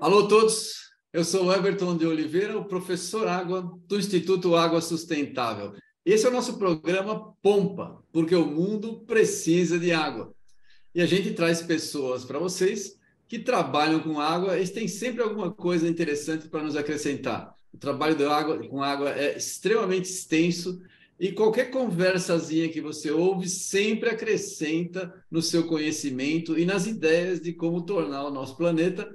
Alô todos, eu sou Everton de Oliveira, o professor Água do Instituto Água Sustentável. Esse é o nosso programa Pompa, porque o mundo precisa de água. E a gente traz pessoas para vocês que trabalham com água, eles têm sempre alguma coisa interessante para nos acrescentar. O trabalho água, com água é extremamente extenso e qualquer conversazinha que você ouve sempre acrescenta no seu conhecimento e nas ideias de como tornar o nosso planeta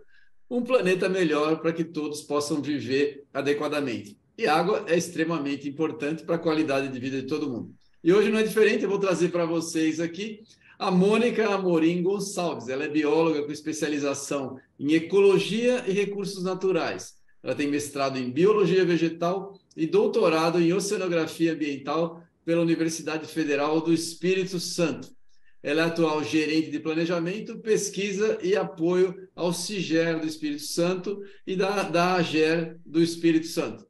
um planeta melhor para que todos possam viver adequadamente. E água é extremamente importante para a qualidade de vida de todo mundo. E hoje não é diferente, eu vou trazer para vocês aqui a Mônica Amorim Gonçalves. Ela é bióloga com especialização em ecologia e recursos naturais. Ela tem mestrado em biologia vegetal e doutorado em oceanografia ambiental pela Universidade Federal do Espírito Santo. Ela é atual gerente de planejamento, pesquisa e apoio ao CIGER do Espírito Santo e da, da AGER do Espírito Santo.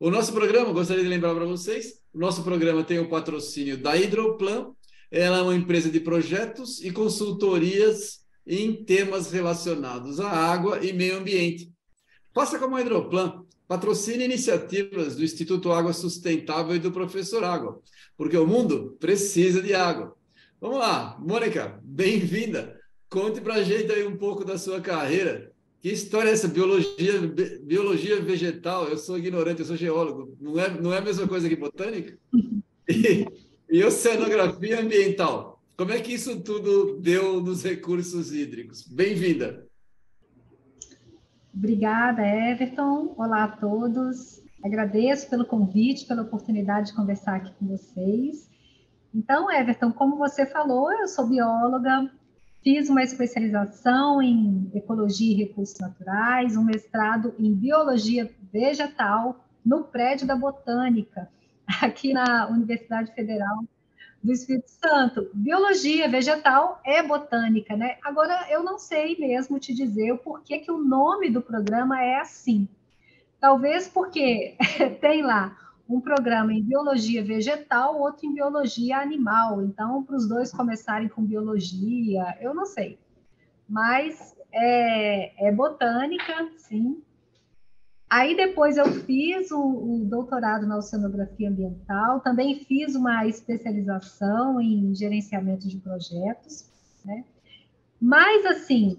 O nosso programa, gostaria de lembrar para vocês, o nosso programa tem o patrocínio da Hidroplan. Ela é uma empresa de projetos e consultorias em temas relacionados à água e meio ambiente. Faça como a Hidroplan, patrocine iniciativas do Instituto Água Sustentável e do Professor Água, porque o mundo precisa de água. Vamos lá, Mônica, bem-vinda. Conte para a gente aí um pouco da sua carreira. Que história é essa? Biologia, biologia vegetal. Eu sou ignorante, eu sou geólogo. Não é, não é a mesma coisa que botânica? E, e oceanografia ambiental. Como é que isso tudo deu nos recursos hídricos? Bem-vinda. Obrigada, Everton. Olá a todos. Agradeço pelo convite, pela oportunidade de conversar aqui com vocês. Então, Everton, como você falou, eu sou bióloga, fiz uma especialização em ecologia e recursos naturais, um mestrado em biologia vegetal no prédio da Botânica, aqui na Universidade Federal do Espírito Santo. Biologia vegetal é botânica, né? Agora, eu não sei mesmo te dizer o porquê que o nome do programa é assim. Talvez porque tem lá um programa em biologia vegetal, outro em biologia animal. Então, para os dois começarem com biologia, eu não sei. Mas é, é botânica, sim. Aí depois eu fiz o, o, doutorado na oceanografia ambiental, também fiz uma especialização em gerenciamento de projetos, né? Mas assim,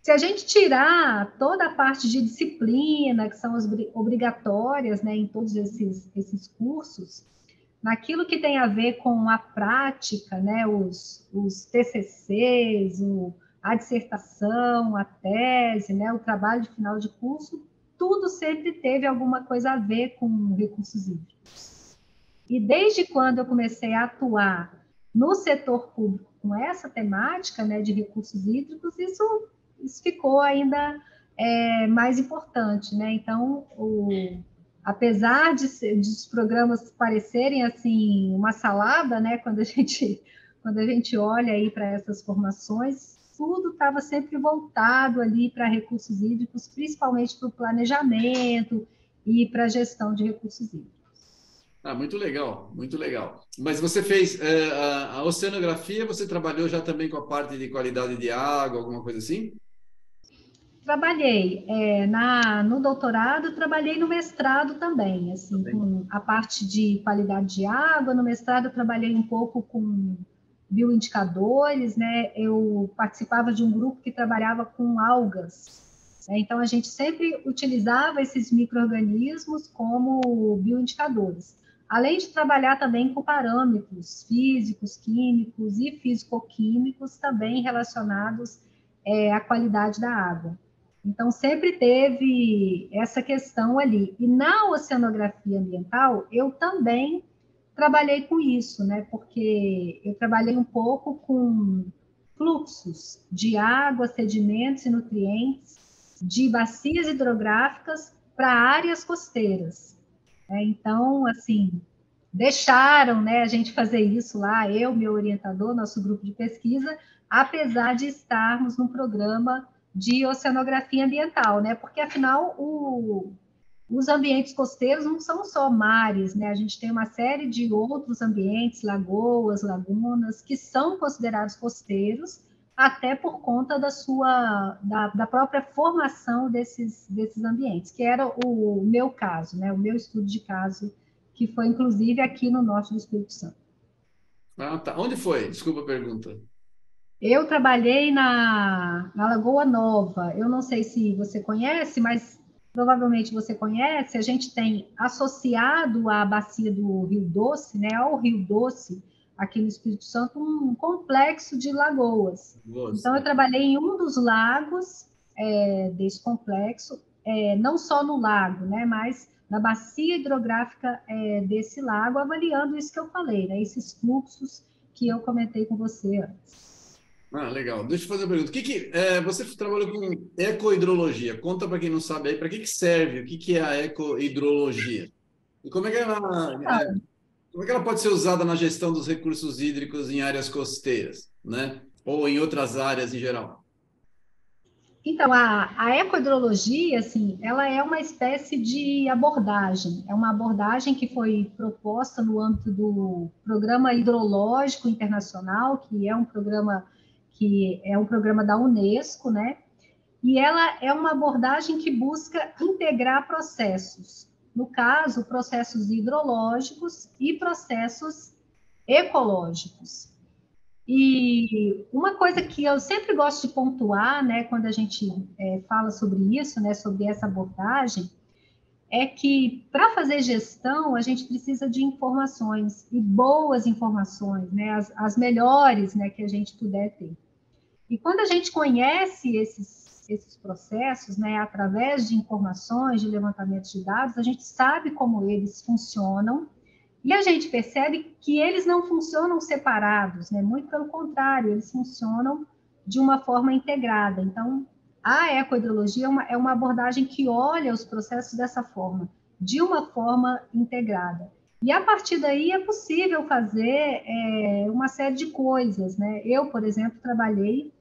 se a gente tirar toda a parte de disciplina, que são as obrigatórias né, em todos esses, esses cursos, naquilo que tem a ver com a prática, né, os, os TCCs, o, a dissertação, a tese, né, o trabalho de final de curso, tudo sempre teve alguma coisa a ver com recursos hídricos. E desde quando eu comecei a atuar no setor público com essa temática né, de recursos hídricos, isso isso ficou ainda é, mais importante, né? Então, o, apesar de, de os programas parecerem assim uma salada, né? Quando a gente quando a gente olha aí para essas formações, tudo estava sempre voltado ali para recursos hídricos, principalmente para o planejamento e para a gestão de recursos hídricos. Ah, muito legal, muito legal. Mas você fez é, a, a oceanografia, você trabalhou já também com a parte de qualidade de água, alguma coisa assim? Trabalhei é, na, no doutorado, trabalhei no mestrado também, assim, também. com a parte de qualidade de água. No mestrado, trabalhei um pouco com bioindicadores, né? Eu participava de um grupo que trabalhava com algas. Né? Então, a gente sempre utilizava esses micro-organismos como bioindicadores. Além de trabalhar também com parâmetros físicos, químicos e físico-químicos também relacionados é, à qualidade da água. Então, sempre teve essa questão ali. E na oceanografia ambiental, eu também trabalhei com isso, né? Porque eu trabalhei um pouco com fluxos de água, sedimentos e nutrientes de bacias hidrográficas para áreas costeiras. Né? Então, assim, deixaram né, a gente fazer isso lá, eu, meu orientador, nosso grupo de pesquisa, apesar de estarmos num programa de oceanografia ambiental, né? Porque afinal o, os ambientes costeiros não são só mares, né? A gente tem uma série de outros ambientes, lagoas, lagunas, que são considerados costeiros, até por conta da sua da, da própria formação desses, desses ambientes, que era o meu caso, né? O meu estudo de caso, que foi inclusive aqui no norte do Espírito Santo. Ah, tá. Onde foi? Desculpa a pergunta. Eu trabalhei na, na Lagoa Nova. Eu não sei se você conhece, mas provavelmente você conhece. A gente tem associado à bacia do Rio Doce, né, ao Rio Doce, aqui no Espírito Santo, um complexo de lagoas. Nossa. Então, eu trabalhei em um dos lagos é, desse complexo, é, não só no lago, né, mas na bacia hidrográfica é, desse lago, avaliando isso que eu falei, né, esses fluxos que eu comentei com você antes. Ah, legal. Deixa eu fazer uma pergunta. O que que, é, você trabalhou com ecohidrologia. Conta para quem não sabe aí, para que, que serve? O que, que é a ecohidrologia? E como é, que ela, é, como é que ela pode ser usada na gestão dos recursos hídricos em áreas costeiras, né? Ou em outras áreas em geral? Então, a, a ecohidrologia, assim, ela é uma espécie de abordagem. É uma abordagem que foi proposta no âmbito do Programa Hidrológico Internacional, que é um programa que é um programa da Unesco, né? E ela é uma abordagem que busca integrar processos, no caso, processos hidrológicos e processos ecológicos. E uma coisa que eu sempre gosto de pontuar, né, quando a gente é, fala sobre isso, né, sobre essa abordagem, é que para fazer gestão a gente precisa de informações e boas informações, né, as, as melhores, né, que a gente puder ter. E quando a gente conhece esses, esses processos, né, através de informações, de levantamentos de dados, a gente sabe como eles funcionam e a gente percebe que eles não funcionam separados, né? Muito pelo contrário, eles funcionam de uma forma integrada. Então, a ecohidrologia é uma, é uma abordagem que olha os processos dessa forma, de uma forma integrada. E a partir daí é possível fazer é, uma série de coisas, né? Eu, por exemplo, trabalhei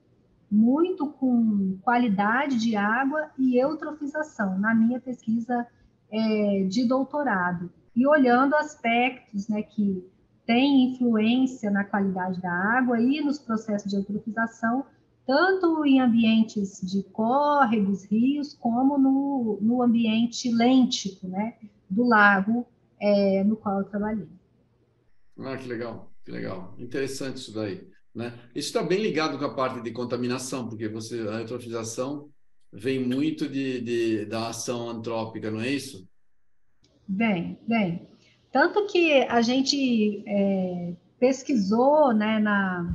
muito com qualidade de água e eutrofização na minha pesquisa é, de doutorado e olhando aspectos né, que têm influência na qualidade da água e nos processos de eutrofização, tanto em ambientes de córregos, rios, como no, no ambiente lêntico né, do lago é, no qual eu trabalhei. Ah, que legal, que legal. Interessante isso daí. Né? Isso está bem ligado com a parte de contaminação, porque você, a eutrofização vem muito de, de, da ação antrópica, não é isso? Bem, bem. Tanto que a gente é, pesquisou né, na,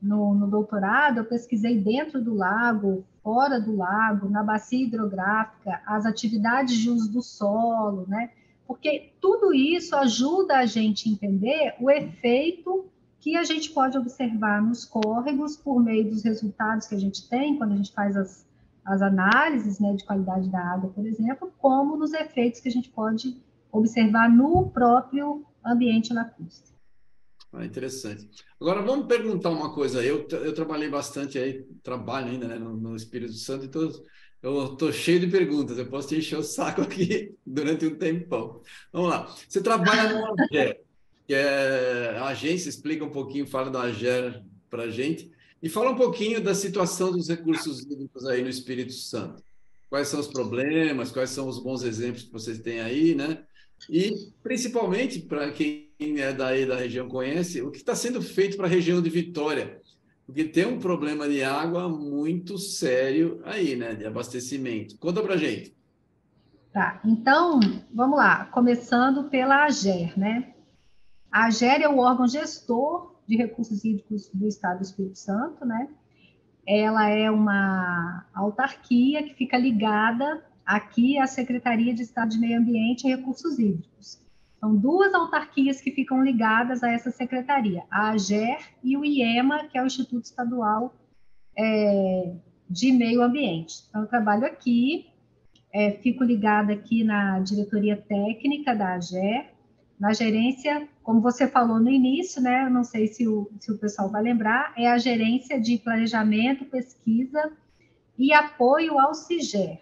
no, no, doutorado, eu pesquisei dentro do lago, fora do lago, na bacia hidrográfica, as atividades de uso do solo, né? Porque tudo isso ajuda a gente a entender o efeito que a gente pode observar nos córregos por meio dos resultados que a gente tem quando a gente faz as, as análises né, de qualidade da água, por exemplo, como nos efeitos que a gente pode observar no próprio ambiente lacustre. Ah, interessante. Agora vamos perguntar uma coisa. Eu, eu trabalhei bastante aí, trabalho ainda né, no, no Espírito Santo, então eu estou cheio de perguntas. Eu posso te encher o saco aqui durante um tempão. Vamos lá. Você trabalha no que é a agência, explica um pouquinho, fala da AGER para a gente, e fala um pouquinho da situação dos recursos hídricos aí no Espírito Santo. Quais são os problemas, quais são os bons exemplos que vocês têm aí, né? E, principalmente, para quem é daí da região conhece, o que está sendo feito para a região de Vitória, porque tem um problema de água muito sério aí, né? De abastecimento. Conta para gente. Tá, então, vamos lá, começando pela AGER, né? A AGER é o órgão gestor de recursos hídricos do Estado do Espírito Santo, né? Ela é uma autarquia que fica ligada aqui à Secretaria de Estado de Meio Ambiente e Recursos Hídricos. São duas autarquias que ficam ligadas a essa secretaria, a AGER e o IEMA, que é o Instituto Estadual é, de Meio Ambiente. Então, eu trabalho aqui, é, fico ligada aqui na diretoria técnica da AGER, na gerência, como você falou no início, né? Não sei se o, se o pessoal vai lembrar, é a gerência de planejamento, pesquisa e apoio ao CIGER.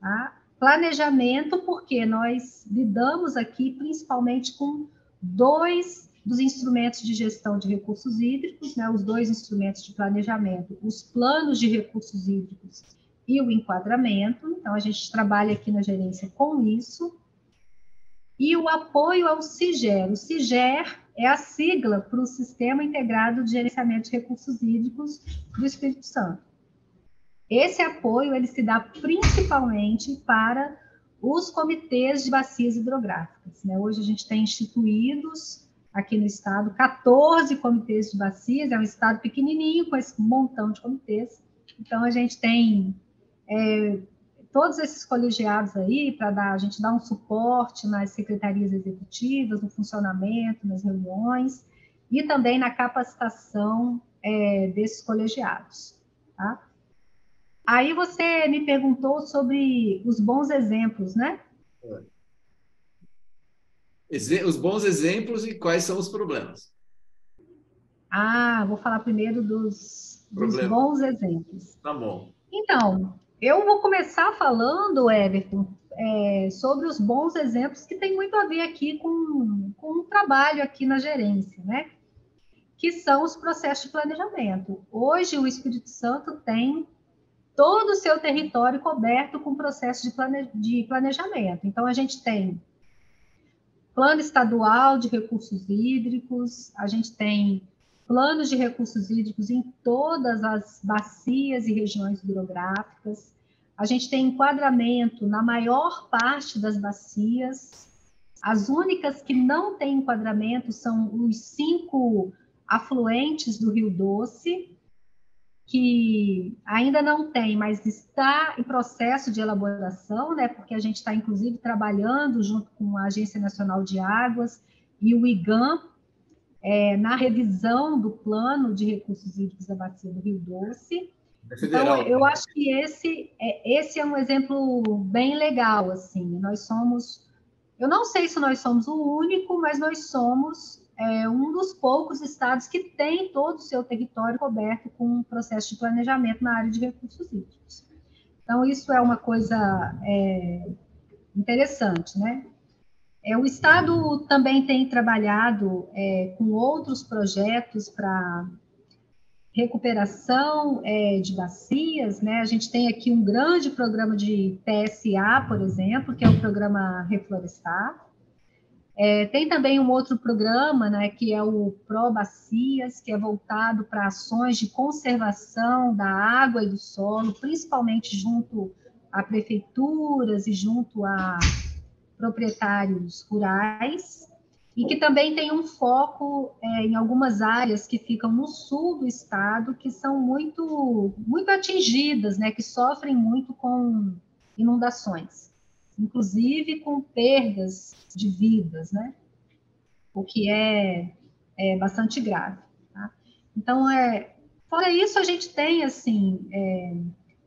Tá? planejamento, porque nós lidamos aqui principalmente com dois dos instrumentos de gestão de recursos hídricos, né, os dois instrumentos de planejamento, os planos de recursos hídricos e o enquadramento. Então, a gente trabalha aqui na gerência com isso. E o apoio ao CIGER. O CIGER é a sigla para o Sistema Integrado de Gerenciamento de Recursos Hídricos do Espírito Santo. Esse apoio ele se dá principalmente para os comitês de bacias hidrográficas. Né? Hoje a gente tem instituídos aqui no estado 14 comitês de bacias, é um estado pequenininho com esse montão de comitês. Então a gente tem é, todos esses colegiados aí para dar a gente dar um suporte nas secretarias executivas, no funcionamento, nas reuniões e também na capacitação é, desses colegiados. Tá? Aí você me perguntou sobre os bons exemplos, né? Os bons exemplos e quais são os problemas. Ah, vou falar primeiro dos, dos bons exemplos. Tá bom. Então, eu vou começar falando, Everton, é, sobre os bons exemplos que tem muito a ver aqui com, com o trabalho aqui na gerência, né? Que são os processos de planejamento. Hoje, o Espírito Santo tem todo o seu território coberto com processo de, plane, de planejamento. Então, a gente tem plano estadual de recursos hídricos, a gente tem planos de recursos hídricos em todas as bacias e regiões hidrográficas, a gente tem enquadramento na maior parte das bacias, as únicas que não têm enquadramento são os cinco afluentes do Rio Doce, que ainda não tem, mas está em processo de elaboração, né, porque a gente está, inclusive, trabalhando junto com a Agência Nacional de Águas e o IGAM é, na revisão do plano de recursos hídricos da Bacia do Rio Doce. É então, eu acho que esse é, esse é um exemplo bem legal, assim, nós somos, eu não sei se nós somos o único, mas nós somos é um dos poucos estados que tem todo o seu território coberto com um processo de planejamento na área de recursos hídricos. Então, isso é uma coisa é, interessante, né? É, o Estado também tem trabalhado é, com outros projetos para recuperação é, de bacias, né? A gente tem aqui um grande programa de PSA, por exemplo, que é o programa Reflorestar, é, tem também um outro programa, né, que é o Pro Bacias, que é voltado para ações de conservação da água e do solo, principalmente junto a prefeituras e junto a proprietários rurais, e que também tem um foco é, em algumas áreas que ficam no sul do estado, que são muito, muito atingidas, né, que sofrem muito com inundações inclusive com perdas de vidas, né? O que é, é bastante grave. Tá? Então, é, fora isso, a gente tem assim é,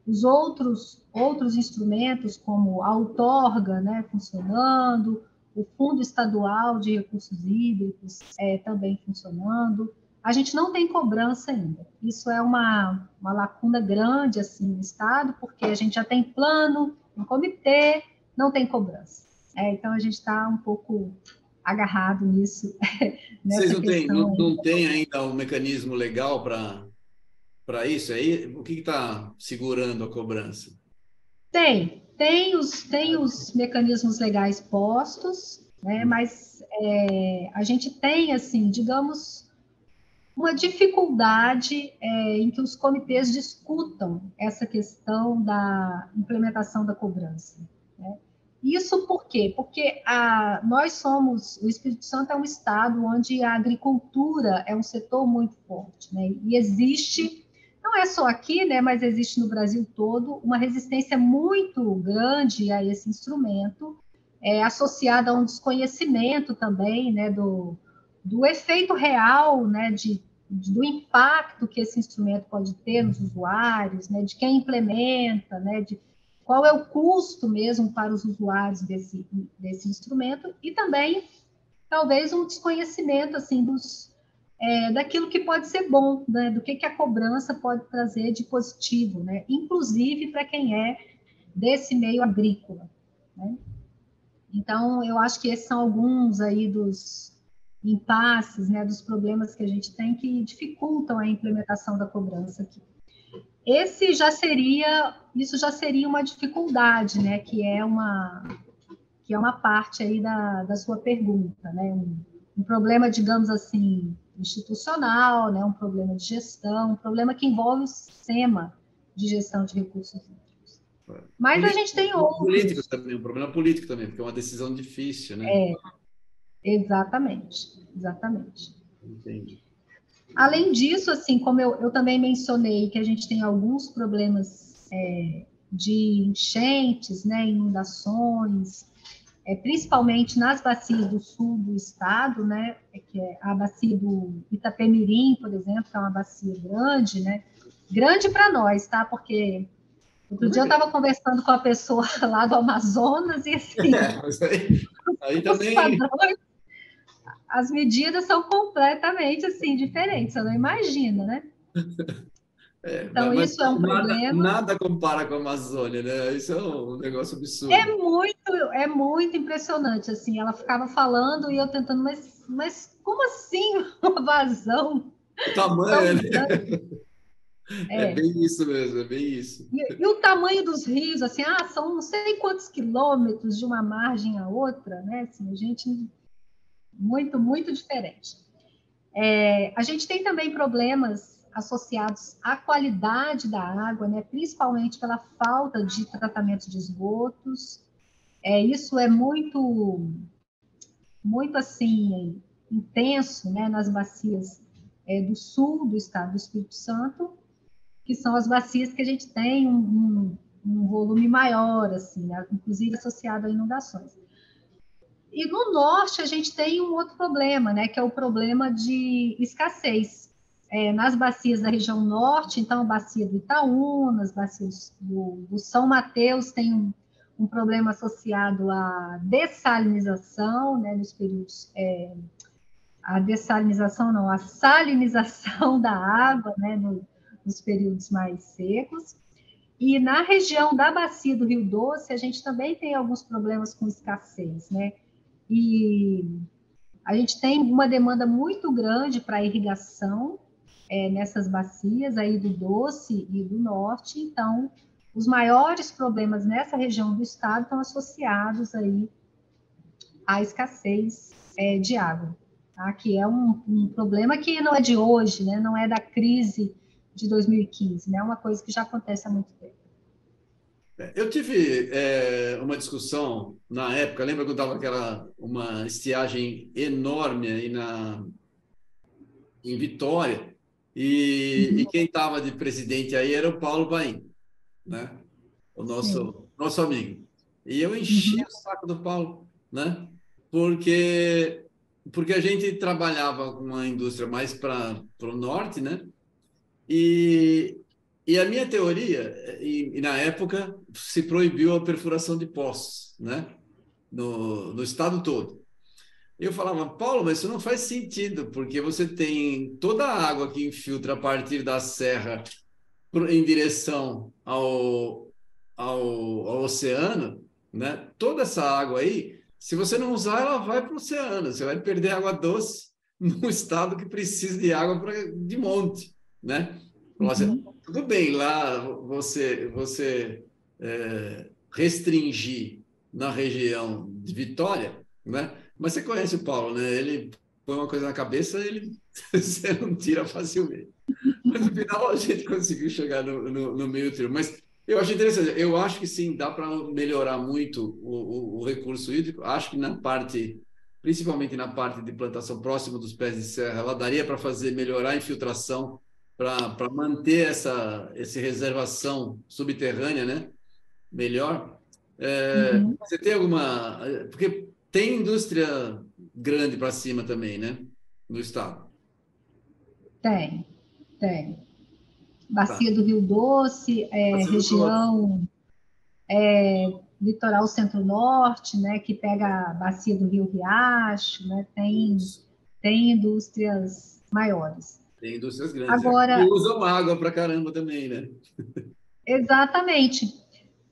os outros outros instrumentos, como a outorga, né, funcionando, o Fundo Estadual de Recursos Hídricos é, também funcionando. A gente não tem cobrança ainda. Isso é uma, uma lacuna grande assim no Estado, porque a gente já tem plano, um comitê, não tem cobrança. É, então a gente está um pouco agarrado nisso. Vocês não têm, não, não tem ainda um mecanismo legal para isso aí? O que está segurando a cobrança? Tem, tem os, tem os mecanismos legais postos, né, mas é, a gente tem, assim, digamos, uma dificuldade é, em que os comitês discutam essa questão da implementação da cobrança. Né? Isso por quê? Porque a, nós somos, o Espírito Santo é um estado onde a agricultura é um setor muito forte, né? E existe, não é só aqui, né, mas existe no Brasil todo, uma resistência muito grande a esse instrumento, é, associada a um desconhecimento também, né, do, do efeito real, né, de, do impacto que esse instrumento pode ter nos usuários, né, de quem implementa, né, de qual é o custo mesmo para os usuários desse, desse instrumento e também talvez um desconhecimento assim dos é, daquilo que pode ser bom, né? do que, que a cobrança pode trazer de positivo, né? inclusive para quem é desse meio agrícola. Né? Então, eu acho que esses são alguns aí dos impasses, né, dos problemas que a gente tem que dificultam a implementação da cobrança aqui. Esse já seria, isso já seria uma dificuldade, né, que é uma, que é uma parte aí da, da sua pergunta, né, um, um problema, digamos assim, institucional, né, um problema de gestão, um problema que envolve o sistema de gestão de recursos mas político, a gente tem outros. Político também, um problema político também, porque é uma decisão difícil, né? É, exatamente, exatamente. Entendi. Além disso, assim, como eu, eu também mencionei que a gente tem alguns problemas é, de enchentes, né, inundações, é, principalmente nas bacias do sul do estado, né, é que é a bacia do Itapemirim, por exemplo, que é uma bacia grande, né, grande para nós, tá, porque Outro dia eu estava conversando com a pessoa lá do Amazonas e assim. É, aí, aí também. Padrões, as medidas são completamente assim diferentes, você não imagina, né? É, então, isso é um nada, problema. Nada compara com a Amazônia, né? Isso é um negócio absurdo. É muito, é muito impressionante, assim. Ela ficava falando e eu tentando, mas, mas como assim uma vazão? O tamanho, né? É. é. bem isso mesmo, é bem isso. E, e, o tamanho dos rios, assim, ah, são não sei quantos quilômetros de uma margem a outra, né? Assim, a gente muito, muito diferente. É, a gente tem também problemas associados à qualidade da água, né? Principalmente pela falta de tratamento de esgotos. É, isso é muito, muito assim intenso, né? Nas bacias é, do sul do estado do Espírito Santo que são as bacias que a gente tem um, um, um volume maior, assim, né? inclusive associado a inundações. E no norte a gente tem um outro problema, né, que é o problema de escassez. É, nas bacias da região norte, então a bacia do Itaú, nas bacias do, do São Mateus tem um, um, problema associado à dessalinização, né, nos períodos é, a dessalinização não, a salinização da água, né, no, nos períodos mais secos. E na região da bacia do Rio Doce, a gente também tem alguns problemas com escassez, né? E a gente tem uma demanda muito grande para irrigação é, nessas bacias aí do Doce e do Norte. Então, os maiores problemas nessa região do estado estão associados aí à escassez é, de água, tá? que é um, um problema que não é de hoje, né? não é da crise de 2015, né? É uma coisa que já acontece há muito tempo. É, eu tive é, uma discussão na época, lembra quando estava aquela uma estiagem enorme aí na em Vitória e, uhum. e quem estava de presidente aí era o Paulo Baim, né? O nosso nosso amigo. E eu enchi uhum. o saco do Paulo, né? Porque porque a gente trabalhava com uma indústria mais para o norte, né? E, e a minha teoria, e, e, na época se proibiu a perfuração de poços, né? No, no estado todo. Eu falava, Paulo, mas isso não faz sentido, porque você tem toda a água que infiltra a partir da serra em direção ao, ao, ao oceano, né? Toda essa água aí, se você não usar, ela vai para o oceano. Você vai perder água doce num estado que precisa de água pra, de monte né? Assim, uhum. tudo bem, lá você, você é, restringir na região de Vitória, né? Mas você conhece o Paulo, né? Ele põe uma coisa na cabeça, ele você não tira facilmente. Mas no final a gente conseguiu chegar no, no, no meio termo. Mas eu acho interessante. Eu acho que sim, dá para melhorar muito o, o, o, recurso hídrico. Acho que na parte, principalmente na parte de plantação próxima dos pés de serra, ela daria para fazer melhorar a infiltração para manter essa, essa reservação subterrânea, né? Melhor. É, uhum. Você tem alguma. Porque tem indústria grande para cima também, né? No estado. Tem, tem. Bacia tá. do Rio Doce, é, região é, litoral centro-norte, né? Que pega a bacia do Rio Riacho, né? Tem, tem indústrias maiores. Tem indústrias grandes. Agora, que usam água para caramba também, né? Exatamente.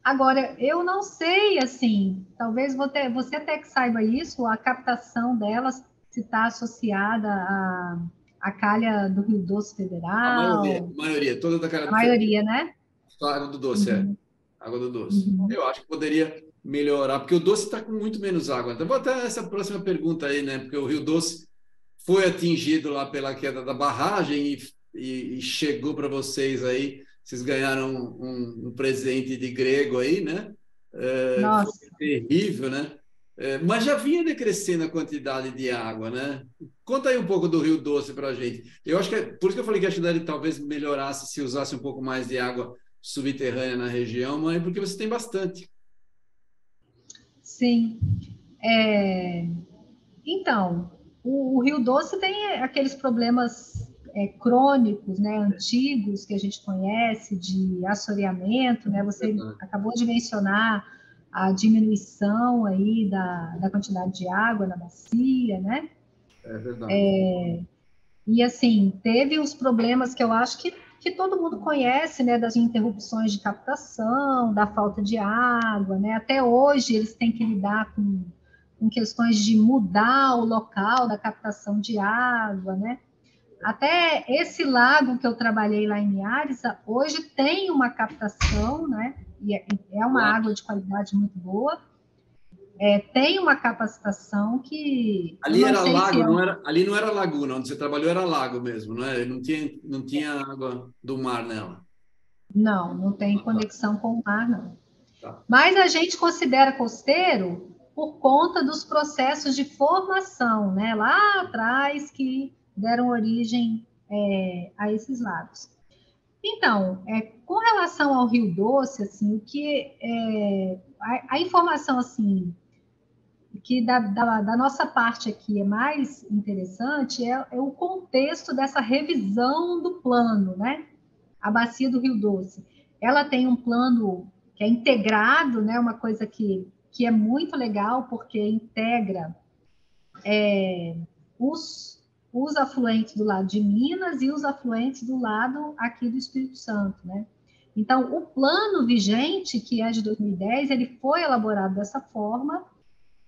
Agora, eu não sei, assim, talvez você, você até que saiba isso, a captação delas se está associada à, à calha do Rio Doce Federal. A maioria, maioria toda da calha do A maioria, né? A água do doce, é. uhum. é. Água do doce. Uhum. Eu acho que poderia melhorar, porque o doce está com muito menos água. Então, vou até essa próxima pergunta aí, né? Porque o Rio Doce foi atingido lá pela queda da barragem e, e, e chegou para vocês aí vocês ganharam um, um presente de grego aí, né? É, Nossa. terrível, né? É, mas já vinha decrescendo a quantidade de água, né? Conta aí um pouco do Rio Doce para a gente. Eu acho que é, por isso que eu falei que a cidade talvez melhorasse se usasse um pouco mais de água subterrânea na região, mas porque você tem bastante. Sim. É... Então, o, o Rio Doce tem aqueles problemas é, crônicos, né, antigos que a gente conhece de assoreamento, né? Você acabou de mencionar a diminuição aí da, da quantidade de água na bacia, né? É verdade. É, e assim, teve os problemas que eu acho que, que todo mundo conhece, né? Das interrupções de captação, da falta de água, né? Até hoje eles têm que lidar com, com questões de mudar o local da captação de água, né? Até esse lago que eu trabalhei lá em Arisa, hoje tem uma captação, né? E é, é uma água de qualidade muito boa. É, tem uma capacitação que. Ali era lago, é não era, ali não era laguna, onde você trabalhou era lago mesmo, não é? Não tinha, não tinha água do mar nela. Não, não tem conexão com o mar, não. Tá. Mas a gente considera costeiro por conta dos processos de formação, né? Lá atrás que deram origem é, a esses lagos. Então, é, com relação ao Rio Doce, assim, o que é, a, a, informação assim que da, da, da, nossa parte aqui é mais interessante é, é, o contexto dessa revisão do plano, né? A bacia do Rio Doce, ela tem um plano que é integrado, né? Uma coisa que, que é muito legal porque integra é, os os afluentes do lado de Minas e os afluentes do lado aqui do Espírito Santo, né? Então, o plano vigente, que é de 2010, ele foi elaborado dessa forma,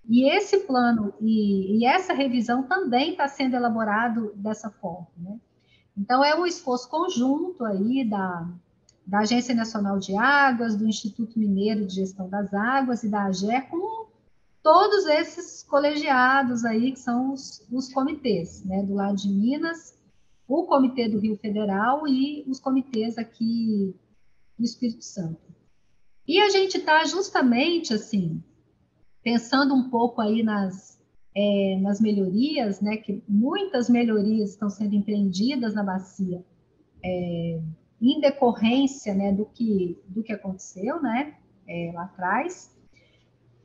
e esse plano e, e essa revisão também está sendo elaborado dessa forma, né? Então, é um esforço conjunto aí da, da Agência Nacional de Águas, do Instituto Mineiro de Gestão das Águas e da AGER, com todos esses colegiados aí, que são os, os comitês, né, do lado de Minas, o Comitê do Rio Federal e os comitês aqui do Espírito Santo. E a gente está justamente, assim, pensando um pouco aí nas, é, nas melhorias, né, que muitas melhorias estão sendo empreendidas na bacia, é, em decorrência, né, do que, do que aconteceu, né, é, lá atrás,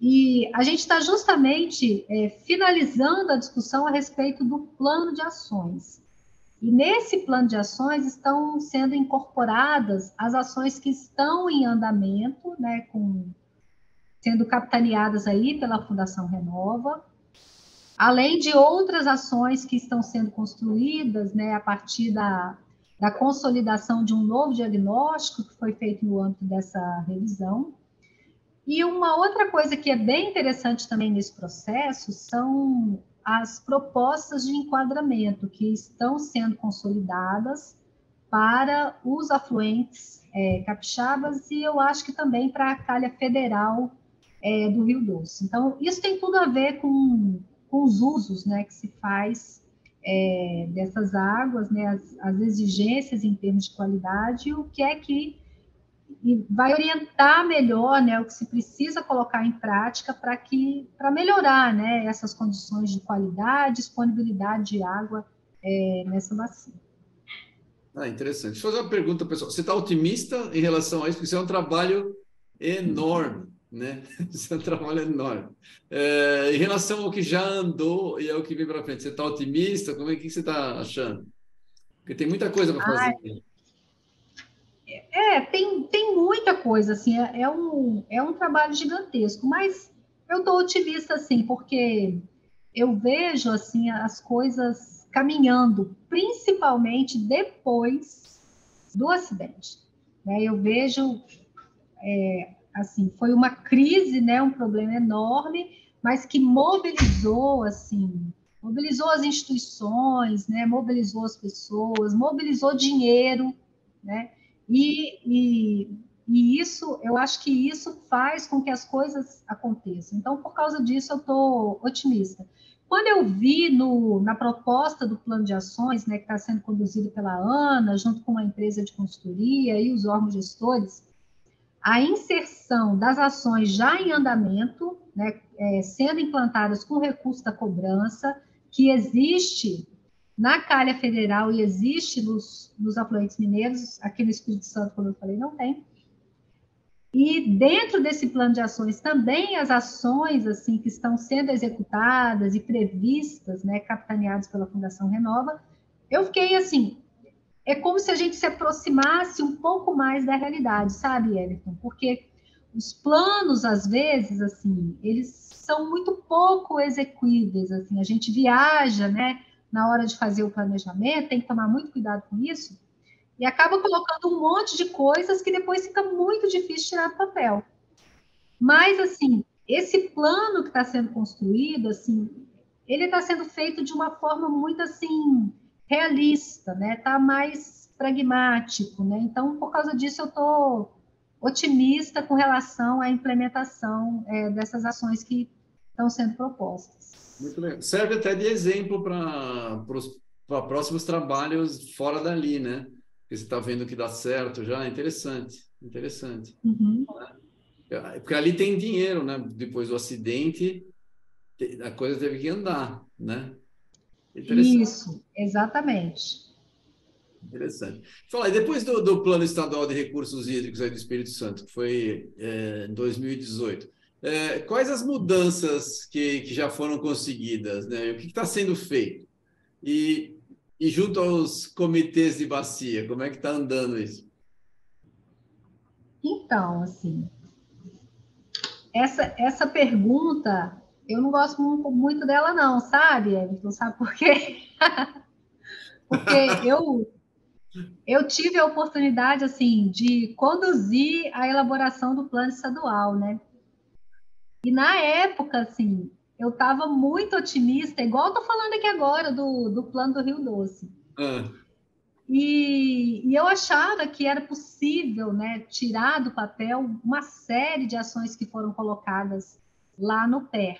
e a gente está justamente é, finalizando a discussão a respeito do plano de ações. E nesse plano de ações estão sendo incorporadas as ações que estão em andamento, né, com, sendo capitaneadas aí pela Fundação Renova, além de outras ações que estão sendo construídas né, a partir da, da consolidação de um novo diagnóstico que foi feito no âmbito dessa revisão. E uma outra coisa que é bem interessante também nesse processo são as propostas de enquadramento que estão sendo consolidadas para os afluentes é, capixabas e eu acho que também para a calha federal é, do Rio Doce. Então, isso tem tudo a ver com, com os usos né, que se faz é, dessas águas, né, as, as exigências em termos de qualidade e o que é que e vai orientar melhor né, o que se precisa colocar em prática para que para melhorar né, essas condições de qualidade, disponibilidade de água é, nessa bacia. Ah, interessante. Deixa eu fazer uma pergunta, pessoal. Você está otimista em relação a isso? Porque isso é um trabalho enorme, né? Isso é um trabalho enorme. É, em relação ao que já andou e ao que vem para frente, você está otimista? Como é que você está achando? Porque tem muita coisa para fazer. Ai, é, tem, tem muita coisa, assim, é, é, um, é um trabalho gigantesco, mas eu estou otimista, assim, porque eu vejo, assim, as coisas caminhando, principalmente depois do acidente. Né? Eu vejo é, assim, foi uma crise, né, um problema enorme, mas que mobilizou, assim, mobilizou as instituições, né, mobilizou as pessoas, mobilizou dinheiro, né, e, e, e isso, eu acho que isso faz com que as coisas aconteçam. Então, por causa disso, eu estou otimista. Quando eu vi no, na proposta do plano de ações, né, que está sendo conduzido pela ANA, junto com uma empresa de consultoria e os órgãos gestores, a inserção das ações já em andamento, né, é, sendo implantadas com recurso da cobrança, que existe na calha federal e existe nos, nos afluentes mineiros, aqui no Espírito Santo, como eu falei, não tem. E dentro desse plano de ações também as ações assim que estão sendo executadas e previstas, né, capitaneadas pela Fundação Renova, eu fiquei assim, é como se a gente se aproximasse um pouco mais da realidade, sabe, Everton? Porque os planos, às vezes, assim, eles são muito pouco execuíveis, assim, a gente viaja, né, na hora de fazer o planejamento, tem que tomar muito cuidado com isso, e acaba colocando um monte de coisas que depois fica muito difícil tirar do papel. Mas, assim, esse plano que está sendo construído, assim, ele está sendo feito de uma forma muito, assim, realista, né? Tá mais pragmático, né? Então, por causa disso, eu estou otimista com relação à implementação é, dessas ações que estão sendo propostas. Muito legal. Serve até de exemplo para próximos trabalhos fora dali, né? Porque você está vendo que dá certo já, interessante, interessante. Uhum. Porque ali tem dinheiro, né? Depois do acidente, a coisa teve que andar, né? Isso, exatamente. Interessante. Fala, depois do, do, Plano Estadual de Recursos Hídricos aí do Espírito Santo, que foi é, em 2018, é, quais as mudanças que, que já foram conseguidas? Né? O que está sendo feito? E, e junto aos comitês de bacia, como é que está andando isso? Então, assim, essa, essa pergunta eu não gosto muito dela, não, sabe, Everton? Sabe por quê? Porque eu, eu tive a oportunidade, assim, de conduzir a elaboração do plano estadual, né? E na época, assim, eu estava muito otimista, igual estou falando aqui agora do, do plano do Rio Doce. Ah. E, e, eu achava que era possível né, tirar do papel uma série de ações que foram colocadas lá no pé.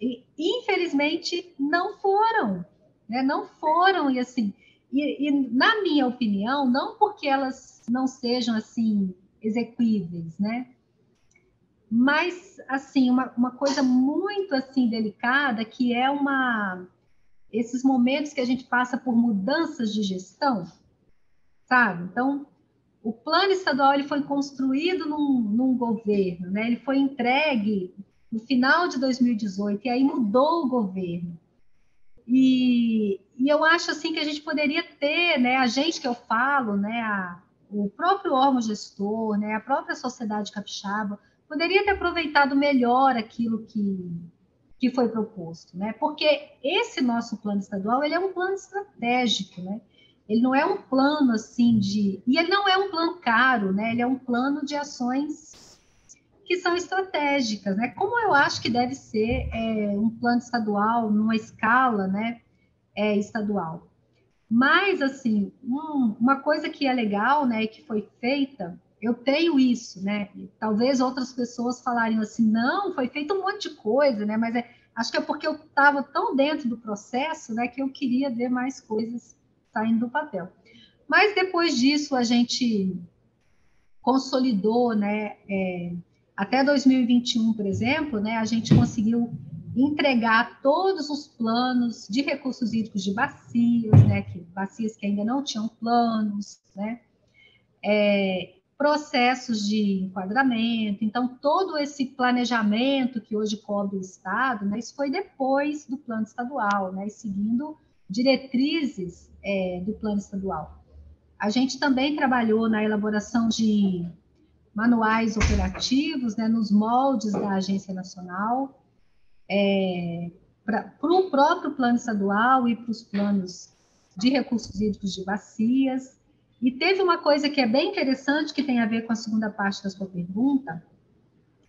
E, infelizmente, não foram, né? não foram, e assim, e, e, na minha opinião, não porque elas não sejam, assim, execuíveis, né? Mas, assim, uma, uma coisa muito, assim, delicada, que é uma... Esses momentos que a gente passa por mudanças de gestão, sabe? Então, o plano estadual ele foi construído num, num governo, né? Ele foi entregue no final de 2018, e aí mudou o governo. E, e eu acho assim que a gente poderia ter, né, a gente que eu falo, né, a, o próprio órgão gestor, né, a própria sociedade capixaba, poderia ter aproveitado melhor aquilo que, que foi proposto, né? Porque esse nosso plano estadual, ele é um plano estratégico, né? Ele não é um plano assim de, e ele não é um plano caro, né? Ele é um plano de ações que são estratégicas, né? Como eu acho que deve ser é, um plano estadual numa escala, né, é, estadual. Mas assim, um, uma coisa que é legal, né, que foi feita, eu tenho isso, né? Talvez outras pessoas falariam assim, não, foi feito um monte de coisa, né? Mas é, acho que é porque eu estava tão dentro do processo, né, que eu queria ver mais coisas saindo do papel. Mas depois disso a gente consolidou, né? É, até 2021, por exemplo, né, a gente conseguiu entregar todos os planos de recursos hídricos de bacias, né, que, bacias que ainda não tinham planos, né, é, processos de enquadramento. Então, todo esse planejamento que hoje cobre o Estado, né, isso foi depois do plano estadual, né, seguindo diretrizes é, do plano estadual. A gente também trabalhou na elaboração de manuais operativos, né, nos moldes da Agência Nacional, é, para o próprio plano estadual e para os planos de recursos hídricos de bacias. E teve uma coisa que é bem interessante, que tem a ver com a segunda parte da sua pergunta,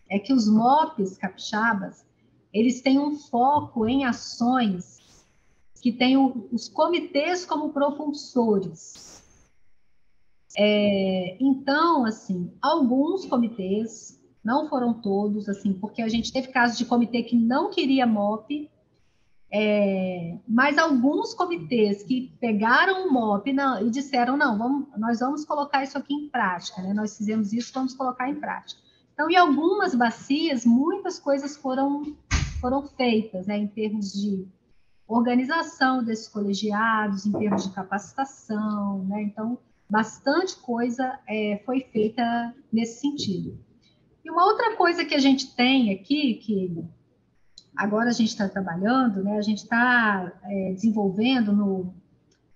é que os MOPs capixabas, eles têm um foco em ações que têm os comitês como propulsores. É, então, assim, alguns comitês, não foram todos, assim, porque a gente teve casos de comitê que não queria MOP, é, mas alguns comitês que pegaram o MOP não, e disseram, não, vamos, nós vamos colocar isso aqui em prática, né? nós fizemos isso, vamos colocar em prática. Então, em algumas bacias, muitas coisas foram, foram feitas, né, em termos de organização desses colegiados, em termos de capacitação, né? Então, bastante coisa é, foi feita nesse sentido. E uma outra coisa que a gente tem aqui, que agora a gente está trabalhando, né? A gente está é, desenvolvendo no,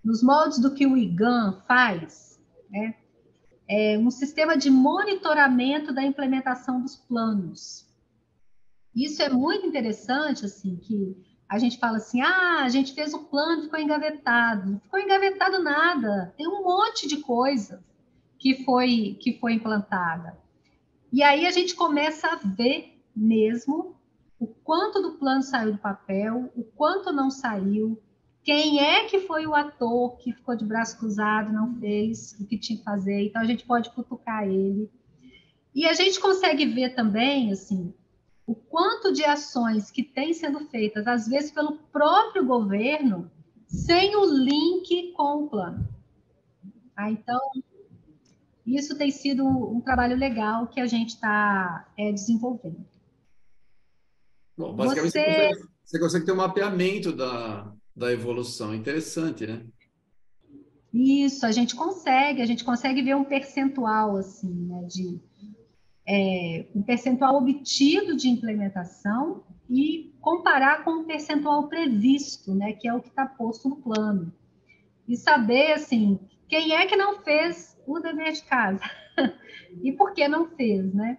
nos moldes do que o IGAN faz, né? É um sistema de monitoramento da implementação dos planos. Isso é muito interessante, assim, que a gente fala assim, ah, a gente fez o plano, ficou engavetado. Não ficou engavetado nada. Tem um monte de coisa que foi que foi implantada. E aí a gente começa a ver mesmo o quanto do plano saiu do papel, o quanto não saiu, quem é que foi o ator que ficou de braço cruzado, não fez o que tinha que fazer, então a gente pode cutucar ele. E a gente consegue ver também, assim, o quanto de ações que têm sendo feitas, às vezes pelo próprio governo, sem o link com o plano. Ah, então, isso tem sido um trabalho legal que a gente está é, desenvolvendo. Bom, basicamente, você... Você, consegue, você consegue ter um mapeamento da, da evolução. Interessante, né? Isso, a gente consegue, a gente consegue ver um percentual, assim, né, de é, um percentual obtido de implementação e comparar com o percentual previsto, né, que é o que está posto no plano. E saber, assim, quem é que não fez o dever de casa e por que não fez, né?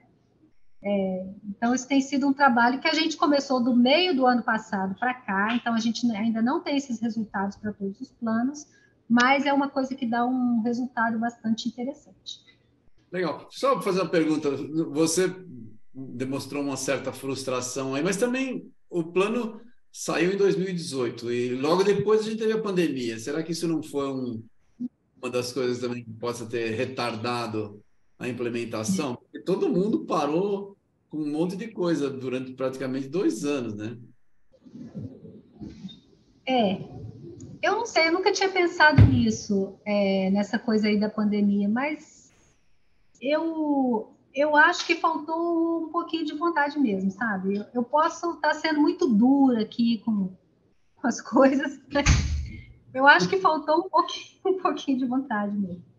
É, então, isso tem sido um trabalho que a gente começou do meio do ano passado para cá, então a gente ainda não tem esses resultados para todos os planos, mas é uma coisa que dá um resultado bastante interessante. Legal. Só fazer uma pergunta. Você demonstrou uma certa frustração aí, mas também o plano saiu em 2018 e logo depois a gente teve a pandemia. Será que isso não foi um, uma das coisas também que possa ter retardado a implementação, porque todo mundo parou com um monte de coisa durante praticamente dois anos, né? É, eu não sei, eu nunca tinha pensado nisso, é, nessa coisa aí da pandemia, mas eu, eu acho que faltou um pouquinho de vontade mesmo, sabe? Eu, eu posso estar sendo muito dura aqui com, com as coisas, mas eu acho que faltou um pouquinho, um pouquinho de vontade mesmo.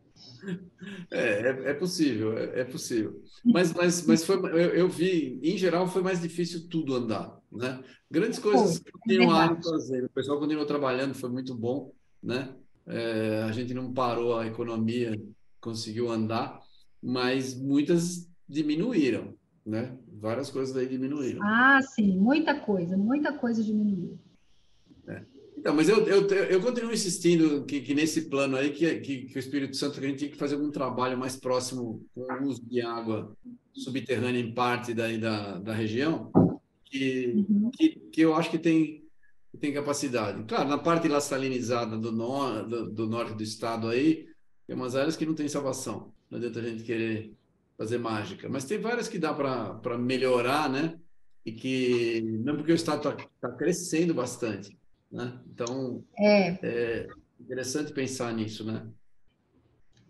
É, é, é, possível, é, é, possível. Mas, mas, mas foi, eu, eu, vi, em geral, foi mais difícil tudo andar, né? Grandes coisas Pô, continuaram é fazendo. O pessoal continuou trabalhando, foi muito bom, né? É, a gente não parou, a economia conseguiu andar, mas muitas diminuíram, né? Várias coisas aí diminuíram. Ah, sim, muita coisa, muita coisa diminuiu. Não, mas eu, eu, eu continuo insistindo que, que nesse plano aí, que, que, que, o Espírito Santo a gente tinha que fazer algum trabalho mais próximo com o uso de água subterrânea em parte da, da, da região, que, uhum. que, que, eu acho que tem, tem capacidade. Claro, na parte lá salinizada do, nor, do, do norte do estado aí, tem umas áreas que não tem salvação. Não adianta a gente querer fazer mágica. Mas tem várias que dá para melhorar, né? E que, mesmo porque o estado está tá crescendo bastante né? Então, é. é interessante pensar nisso, né?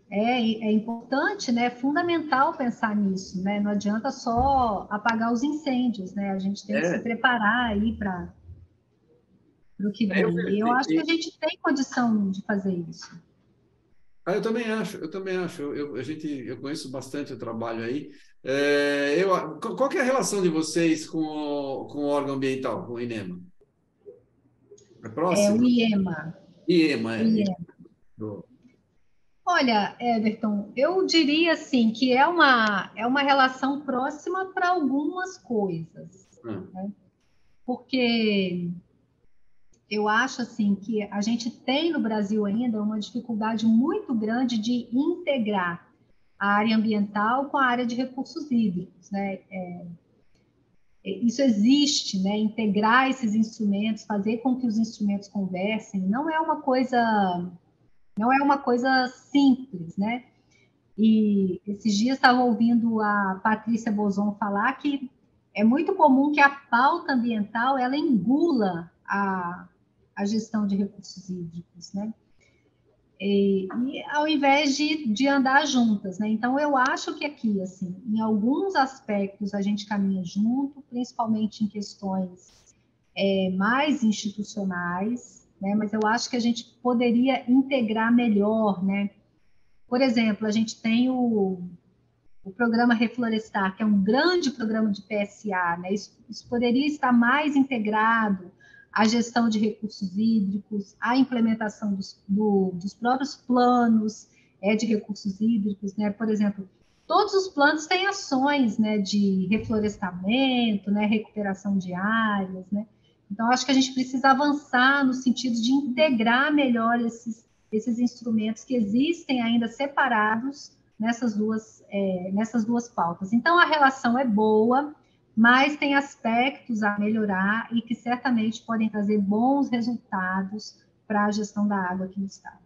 É, é importante, né? É fundamental pensar nisso, né? Não adianta só apagar os incêndios, né? A gente tem é. que se preparar aí para o que é, vem. eu, eu acho que a gente tem condição de fazer isso. Ah, eu também acho, eu também acho. Eu, a gente, eu conheço bastante o trabalho aí. É, eu, qual é a relação de vocês com o, com o órgão ambiental, com o INEMA? É próximo? É o IEMA. IEMA, é. IEMA. Olha, Everton, eu diria assim que é uma, é uma relação próxima para algumas coisas. Hum. Né? Porque eu acho assim que a gente tem no Brasil ainda uma dificuldade muito grande de integrar a área ambiental com a área de recursos hídricos, né? É, isso existe, né? Integrar esses instrumentos, fazer com que os instrumentos conversem, não é uma coisa, não é uma coisa simples, né? E esses dias estava ouvindo a Patrícia Bozon falar que é muito comum que a pauta ambiental ela engula a, a gestão de recursos hídricos, né? E, e, ao invés de, de andar juntas, né? Então eu acho que aqui, assim, em alguns aspectos a gente caminha junto, principalmente em questões é, mais institucionais, né? Mas eu acho que a gente poderia integrar melhor, né? Por exemplo, a gente tem o, o programa Reflorestar, que é um grande programa de PSA, né? Isso, isso poderia estar mais integrado à gestão de recursos hídricos, à implementação dos, do, dos próprios planos é, de recursos hídricos, né? Por exemplo, todos os planos têm ações, né, de reflorestamento, né, recuperação de áreas, né? Então, acho que a gente precisa avançar no sentido de integrar melhor esses, esses instrumentos que existem ainda separados nessas duas, é, nessas duas pautas. Então, a relação é boa, mas tem aspectos a melhorar e que certamente podem trazer bons resultados para a gestão da água aqui no estado.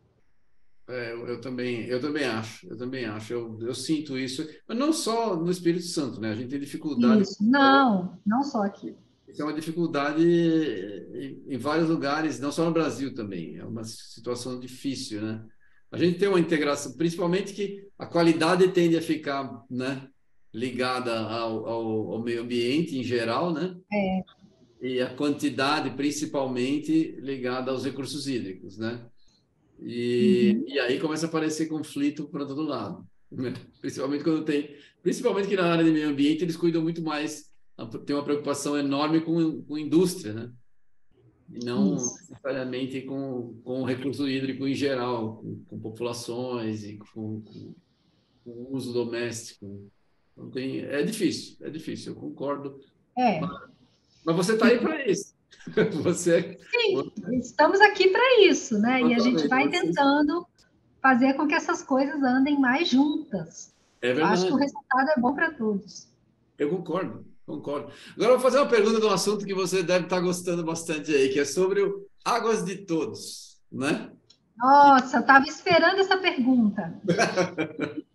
É, eu, eu, também, eu também acho, eu também acho, eu, eu, sinto isso, mas não só no Espírito Santo, né? A gente tem dificuldade. Isso, não, não só aqui. Isso é uma dificuldade em, em vários lugares, não só no Brasil também. É uma situação difícil, né? A gente tem uma integração, principalmente que a qualidade tende a ficar, né? Ligada ao, ao, ao, meio ambiente em geral, né? É. E a quantidade, principalmente, ligada aos recursos hídricos, né? E, uhum. e aí começa a aparecer conflito para todo lado. Né? Principalmente quando tem... Principalmente que na área de meio ambiente eles cuidam muito mais... Tem uma preocupação enorme com, com indústria, né? E não Isso. necessariamente com, com o recurso hídrico em geral, com, com populações e com, com, com o uso doméstico. Não tem, é difícil, é difícil, eu concordo. É. Mas, mas você está aí para isso. Você, Sim, estamos aqui para isso, né? E a gente vai tentando fazer com que essas coisas andem mais juntas. É verdade. Acho que o resultado é bom para todos. Eu concordo, concordo. Agora eu vou fazer uma pergunta de um assunto que você deve estar gostando bastante aí, que é sobre o Águas de Todos, né? Nossa, eu estava esperando essa pergunta.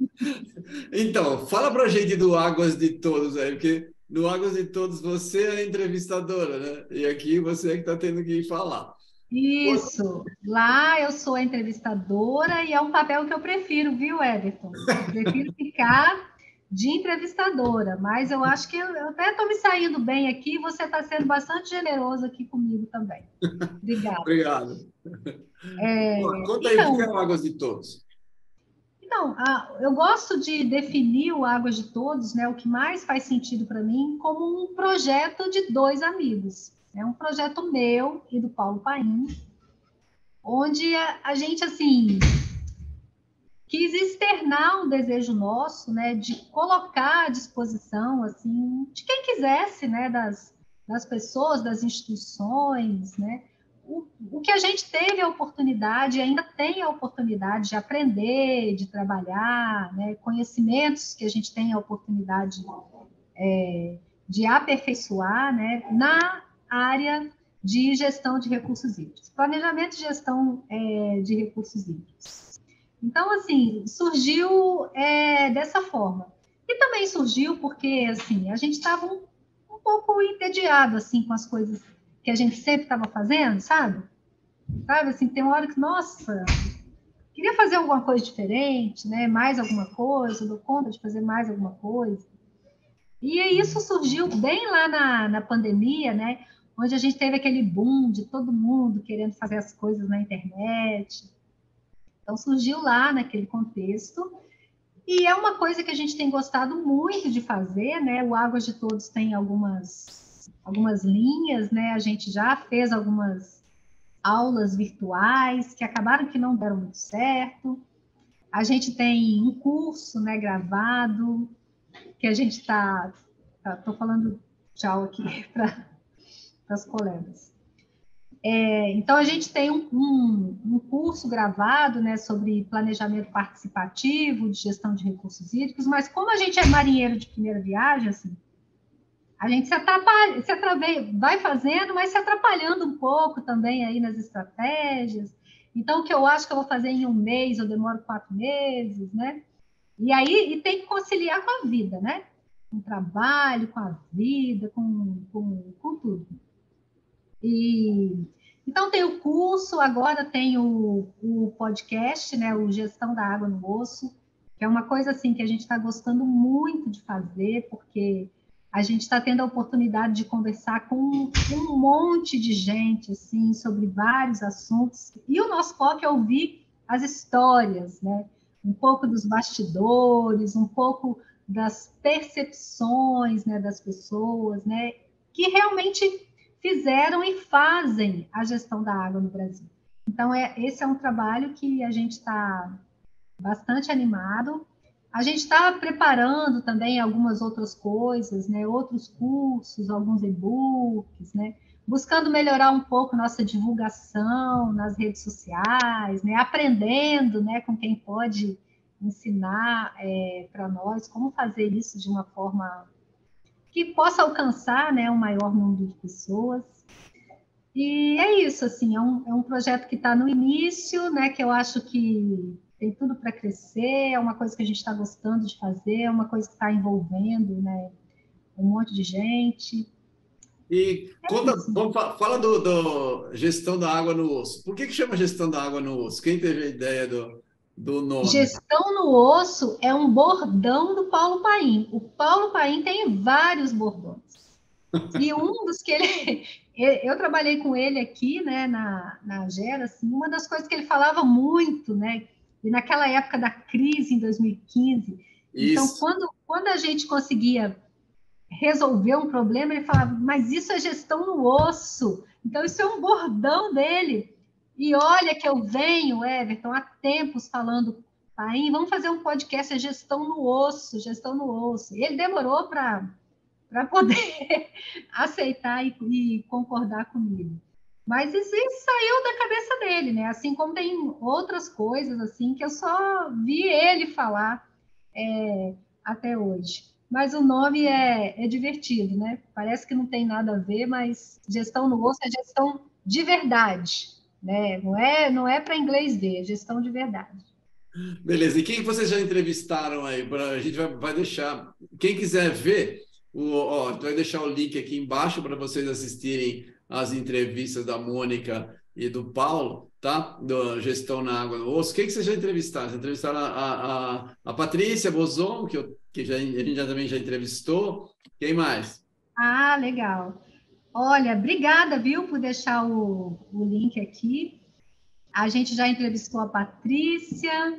então, fala para a gente do Águas de Todos aí, porque no Águas de Todos você é entrevistadora, né? E aqui você é que está tendo que falar. Isso, lá eu sou a entrevistadora e é um papel que eu prefiro, viu, Everton? Eu prefiro ficar de entrevistadora, mas eu acho que eu, até estou me saindo bem aqui, você está sendo bastante generoso aqui comigo também. Obrigada. Obrigado. É, conta aí então, o que é o Águas de Todos. Então, a, eu gosto de definir o Águas de Todos, né, o que mais faz sentido para mim, como um projeto de dois amigos. É um projeto meu e do Paulo Paim, onde a, a gente, assim, quis externar um desejo nosso, né, de colocar à disposição, assim, de quem quisesse, né, das, das pessoas, das instituições, né, o, que a gente teve a oportunidade, ainda tem a oportunidade de aprender, de trabalhar, né, conhecimentos que a gente tem a oportunidade é, de aperfeiçoar, né, na área de gestão de recursos hídricos, planejamento e gestão é, de recursos hídricos. Então, assim, surgiu é, dessa forma. E também surgiu porque, assim, a gente estava um, um, pouco entediado, assim, com as coisas que a gente sempre estava fazendo, sabe? Sabe, assim, tem uma hora que, nossa, queria fazer alguma coisa diferente, né? Mais alguma coisa, dou conta de fazer mais alguma coisa. E isso surgiu bem lá na, na pandemia, né? Onde a gente teve aquele boom de todo mundo querendo fazer as coisas na internet, então, surgiu lá naquele contexto. E é uma coisa que a gente tem gostado muito de fazer, né? O Águas de Todos tem algumas, algumas linhas, né? A gente já fez algumas aulas virtuais que acabaram que não deram muito certo. A gente tem um curso, né, gravado, que a gente está. Estou tá, falando tchau aqui para as colegas. É, então, a gente tem um, um, um, curso gravado né, sobre planejamento participativo de gestão de recursos hídricos, mas como a gente é marinheiro de primeira viagem, assim, a gente se atrapalha, se atrapalha, vai fazendo, mas se atrapalhando um pouco também aí nas estratégias. Então, o que eu acho que eu vou fazer em um mês, eu demoro quatro meses, né? E aí e tem que conciliar com a vida, né? Com o trabalho, com a vida, com, com, com tudo. E então tem o curso, agora tem o, o podcast, né? O Gestão da Água no Osso, que é uma coisa assim que a gente está gostando muito de fazer, porque a gente está tendo a oportunidade de conversar com um monte de gente assim sobre vários assuntos e o nosso foco é ouvir as histórias, né? Um pouco dos bastidores, um pouco das percepções, né, das pessoas, né, que realmente fizeram e fazem a gestão da água no Brasil. Então é esse é um trabalho que a gente está bastante animado a gente está preparando também algumas outras coisas, né? outros cursos, alguns e-books, né? buscando melhorar um pouco nossa divulgação nas redes sociais, né? aprendendo né? com quem pode ensinar é, para nós como fazer isso de uma forma que possa alcançar né? um maior número de pessoas. E é isso, assim, é um, é um projeto que está no início, né? que eu acho que tem tudo para crescer, é uma coisa que a gente está gostando de fazer, é uma coisa que está envolvendo né, um monte de gente. E é conta, vamos, fala do, do, gestão da água no osso. Por que, que chama gestão da água no osso? Quem teve a ideia do, do nome? Gestão no osso é um bordão do Paulo Paim. O Paulo Paim tem vários bordões. E um dos que ele. Eu trabalhei com ele aqui, né, na, na Gera, assim, uma das coisas que ele falava muito, né, e naquela época da crise, em 2015, isso. então, quando, quando a gente conseguia resolver um problema, ele falava, mas isso é gestão no osso. Então, isso é um bordão dele. E olha que eu venho, Everton, há tempos falando, pai, vamos fazer um podcast, é gestão no osso, gestão no osso. E ele demorou para poder aceitar e, e concordar comigo. Mas isso, isso, saiu da cabeça dele, né? Assim como tem outras coisas assim que eu só vi ele falar é, até hoje. Mas o nome é, é divertido, né? Parece que não tem nada a ver, mas gestão no osso é gestão de verdade, né? Não é, não é para inglês ver, é gestão de verdade. Beleza. E quem vocês já entrevistaram aí? A gente vai, vai deixar. Quem quiser ver, o, ó, vai deixar o link aqui embaixo para vocês assistirem as entrevistas da Mônica e do Paulo, tá? Da gestão na água no osso. Quem que vocês já entrevistaram? Vocês entrevistaram a, a, a Patrícia Bozon, que, eu, que já, a gente já, também já entrevistou. Quem mais? Ah, legal. Olha, obrigada, viu, por deixar o, o link aqui. A gente já entrevistou a Patrícia,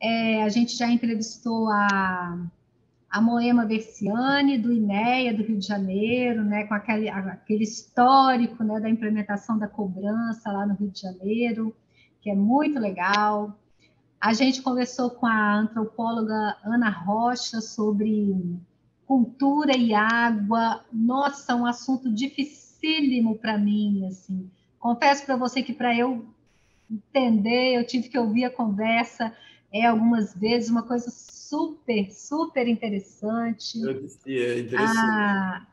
é, a gente já entrevistou a a Moema Versiani, do INEA, do Rio de Janeiro, né, com aquele, aquele histórico né, da implementação da cobrança lá no Rio de Janeiro, que é muito legal. A gente conversou com a antropóloga Ana Rocha sobre cultura e água. Nossa, um assunto dificílimo para mim, assim. Confesso para você que para eu entender, eu tive que ouvir a conversa é algumas vezes uma coisa super, super interessante. É interessante. A,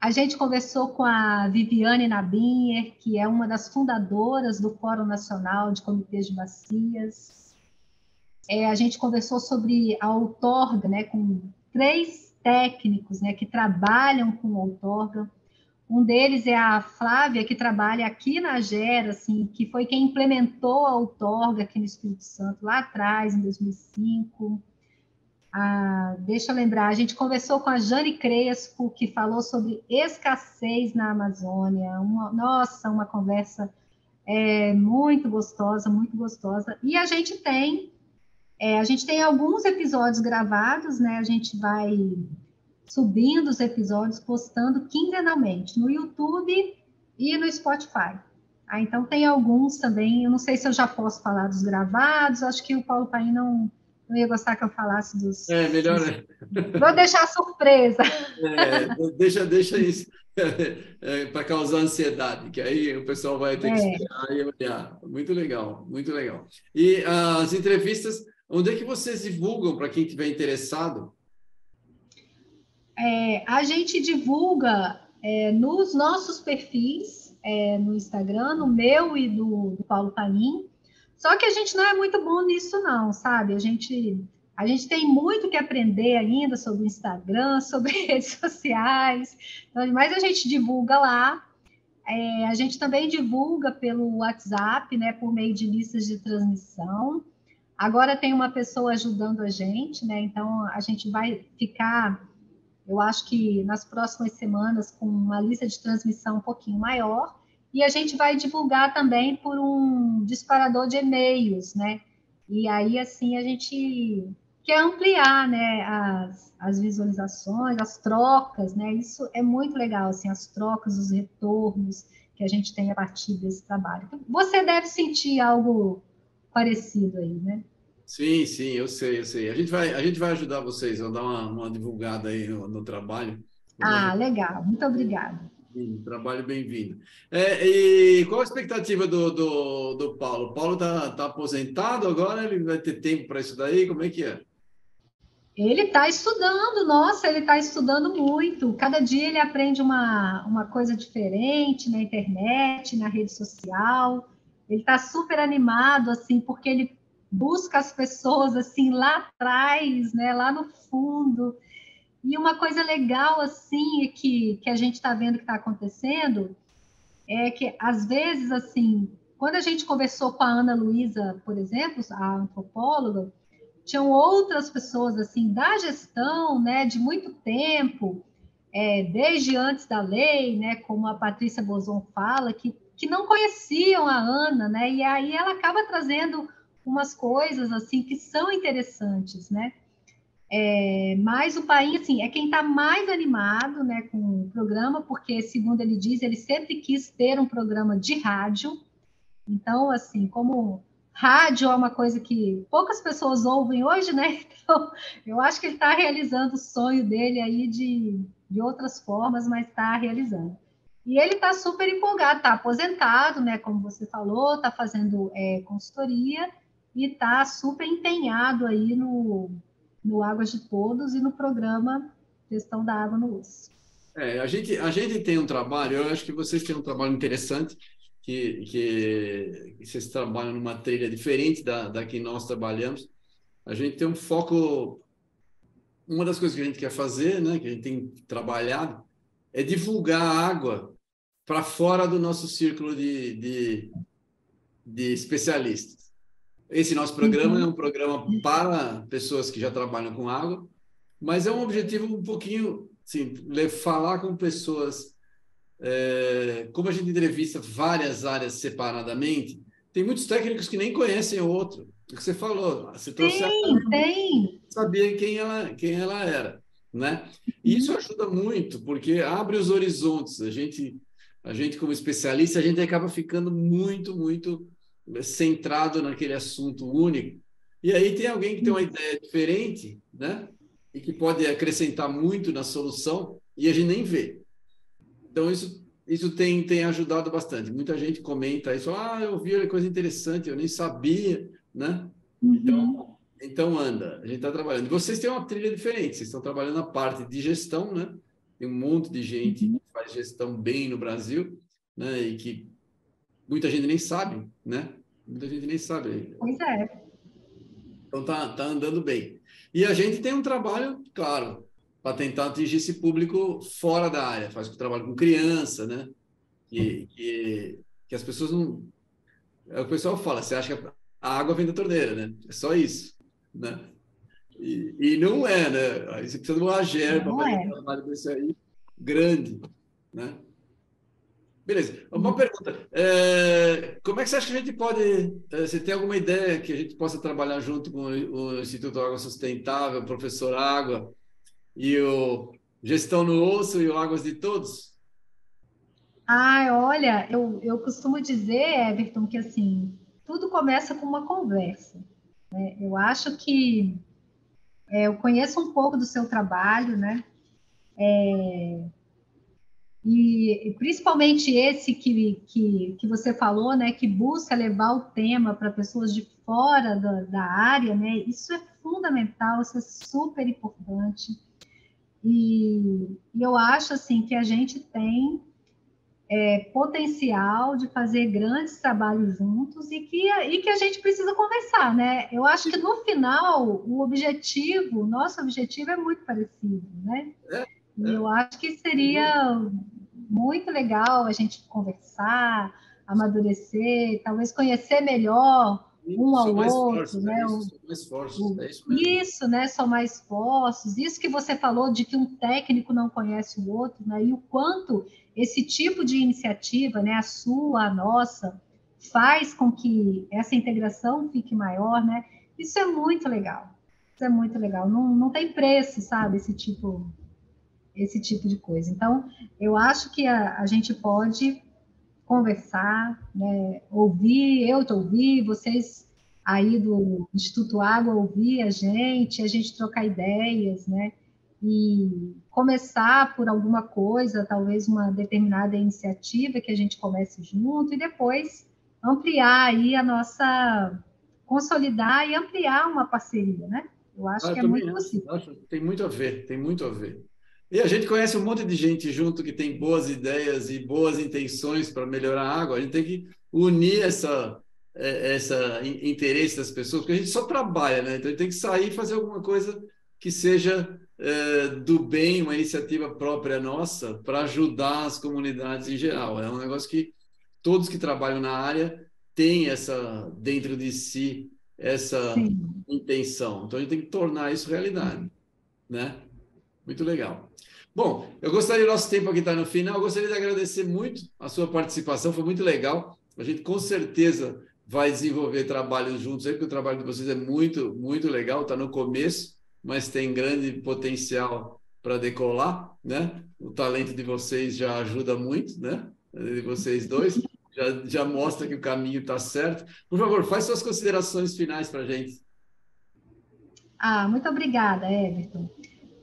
a gente conversou com a Viviane Nabinher, que é uma das fundadoras do Fórum Nacional de Comitês de Bacias. É, a gente conversou sobre a outorga, né, com três técnicos né, que trabalham com outorga. Um deles é a Flávia, que trabalha aqui na Gera, assim, que foi quem implementou a outorga aqui no Espírito Santo lá atrás, em 2005. Ah, deixa eu lembrar, a gente conversou com a Jane Crespo, que falou sobre escassez na Amazônia. Uma, nossa, uma conversa é, muito gostosa, muito gostosa. E a gente tem, é, a gente tem alguns episódios gravados, né? A gente vai subindo os episódios, postando quinzenalmente no YouTube e no Spotify. Ah, então tem alguns também, eu não sei se eu já posso falar dos gravados, acho que o Paulo Paim não, não ia gostar que eu falasse dos. É, melhor. Dos... Vou deixar surpresa. É, deixa, deixa isso é, para causar ansiedade, que aí o pessoal vai ter que é. esperar e olhar. Muito legal, muito legal. E as entrevistas, onde é que vocês divulgam para quem estiver interessado? É, a gente divulga é, nos nossos perfis é, no Instagram, no meu e do, do Paulo Paim. Só que a gente não é muito bom nisso, não, sabe? A gente, a gente tem muito que aprender ainda sobre o Instagram, sobre redes sociais, então, mas a gente divulga lá. É, a gente também divulga pelo WhatsApp, né, por meio de listas de transmissão. Agora tem uma pessoa ajudando a gente, né? Então a gente vai ficar eu acho que nas próximas semanas com uma lista de transmissão um pouquinho maior. E a gente vai divulgar também por um disparador de e-mails, né? E aí, assim, a gente quer ampliar, né, as, as visualizações, as trocas, né? Isso é muito legal, assim, as trocas, os retornos que a gente tem a partir desse trabalho. Você deve sentir algo parecido aí, né? Sim, sim, eu sei, eu sei. A gente vai, a gente vai ajudar vocês, vamos dar uma, uma divulgada aí no, no trabalho. Ah, legal, muito obrigada. Trabalho bem-vindo. É, e qual a expectativa do, do, do Paulo? O Paulo está tá aposentado agora, ele vai ter tempo para isso daí? Como é que é? Ele está estudando, nossa, ele está estudando muito. Cada dia ele aprende uma, uma coisa diferente na internet, na rede social. Ele está super animado, assim, porque ele busca as pessoas assim lá atrás, né, lá no fundo. E uma coisa legal assim é que, que a gente está vendo que está acontecendo é que às vezes assim, quando a gente conversou com a Ana Luísa, por exemplo, a antropóloga, tinham outras pessoas assim da gestão, né, de muito tempo, é, desde antes da lei, né, como a Patrícia Bozon fala, que, que não conheciam a Ana, né, e aí ela acaba trazendo umas coisas assim que são interessantes, né? É, mas o Paim, assim, é quem está mais animado né, com o programa, porque, segundo ele diz, ele sempre quis ter um programa de rádio. Então, assim, como rádio é uma coisa que poucas pessoas ouvem hoje, né? Então, eu acho que ele está realizando o sonho dele aí de, de outras formas, mas está realizando. E ele está super empolgado, está aposentado, né? Como você falou, está fazendo é, consultoria e está super empenhado aí no, no Águas de Todos e no programa Gestão da Água no Uso. É, a gente, a gente tem um trabalho, eu acho que vocês têm um trabalho interessante, que, que, vocês trabalham numa trilha diferente da, da que nós trabalhamos. A gente tem um foco. Uma das coisas que a gente quer fazer, né, que a gente tem trabalhado, é divulgar a água para fora do nosso círculo de, de, de especialistas. Esse nosso programa uhum. é um programa para pessoas que já trabalham com água, mas é um objetivo um pouquinho, assim, falar com pessoas. É, como a gente entrevista várias áreas separadamente, tem muitos técnicos que nem conhecem o outro. O que você falou, você trouxe tem, a... tem. sabia quem ela, quem ela era, né? E isso ajuda muito, porque abre os horizontes. A gente, a gente como especialista, a gente acaba ficando muito, muito centrado naquele assunto único. E aí tem alguém que tem uma ideia diferente, né? E que pode acrescentar muito na solução e a gente nem vê. Então isso isso tem tem ajudado bastante. Muita gente comenta isso, ah, eu vi coisa interessante, eu nem sabia, né? Uhum. Então então anda, a gente está trabalhando. Vocês têm uma trilha diferente, vocês estão trabalhando na parte de gestão, né? Tem um monte de gente uhum. que faz gestão bem no Brasil, né? E que muita gente nem sabe, né? Muita gente nem sabe. Pois é. Então tá, tá andando bem. E a gente tem um trabalho, claro, para tentar atingir esse público fora da área. Faz o trabalho com criança, né? Que, que, que as pessoas não. É o que o pessoal fala, você acha que a água vem da torneira, né? É só isso, né? E, e não é, né? Aí você precisa de um agir para fazer um trabalho desse aí grande, né? Beleza. Uma uhum. pergunta. É, como é que você acha que a gente pode. É, você tem alguma ideia que a gente possa trabalhar junto com o Instituto Água Sustentável, o Professor Água e o Gestão no Osso e o Águas de Todos? Ah, olha, eu, eu costumo dizer, Everton, que assim, tudo começa com uma conversa. Né? Eu acho que é, eu conheço um pouco do seu trabalho, né? É, e, principalmente esse que, que, que você falou, né, que busca levar o tema para pessoas de fora da, da área, né, isso é fundamental, isso é super importante. E, e eu acho assim que a gente tem é, potencial de fazer grandes trabalhos juntos e que, e que a gente precisa conversar, né? Eu acho que no final o objetivo, o nosso objetivo é muito parecido, né? É, é. E eu acho que seria muito legal a gente conversar, amadurecer, talvez conhecer melhor um ao outro, né? Esforços, é isso, isso, né? São mais esforços. Isso que você falou de que um técnico não conhece o outro, né? E o quanto esse tipo de iniciativa, né? A sua, a nossa, faz com que essa integração fique maior, né? Isso é muito legal. Isso é muito legal. Não, não tem preço, sabe? Esse tipo, esse tipo de coisa. Então, eu acho que a, a gente pode conversar, né, ouvir, eu te ouvir, vocês aí do Instituto Água ouvir a gente, a gente trocar ideias, né? E começar por alguma coisa, talvez uma determinada iniciativa que a gente comece junto e depois ampliar aí a nossa consolidar e ampliar uma parceria, né? Eu acho ah, que é muito possível. Acho, tem muito a ver, tem muito a ver. E a gente conhece um monte de gente junto que tem boas ideias e boas intenções para melhorar a água. A gente tem que unir essa, é, essa interesse das pessoas, porque a gente só trabalha, né? Então a gente tem que sair e fazer alguma coisa que seja é, do bem, uma iniciativa própria nossa para ajudar as comunidades em geral. É um negócio que todos que trabalham na área têm essa dentro de si essa Sim. intenção. Então a gente tem que tornar isso realidade, né? Muito legal. Bom, eu gostaria, nosso tempo aqui está no final, eu gostaria de agradecer muito a sua participação, foi muito legal. A gente com certeza vai desenvolver trabalhos juntos aí, porque o trabalho de vocês é muito, muito legal, está no começo, mas tem grande potencial para decolar, né? O talento de vocês já ajuda muito, né? De vocês dois, já, já mostra que o caminho está certo. Por favor, faz suas considerações finais para a gente. Ah, muito obrigada, Everton.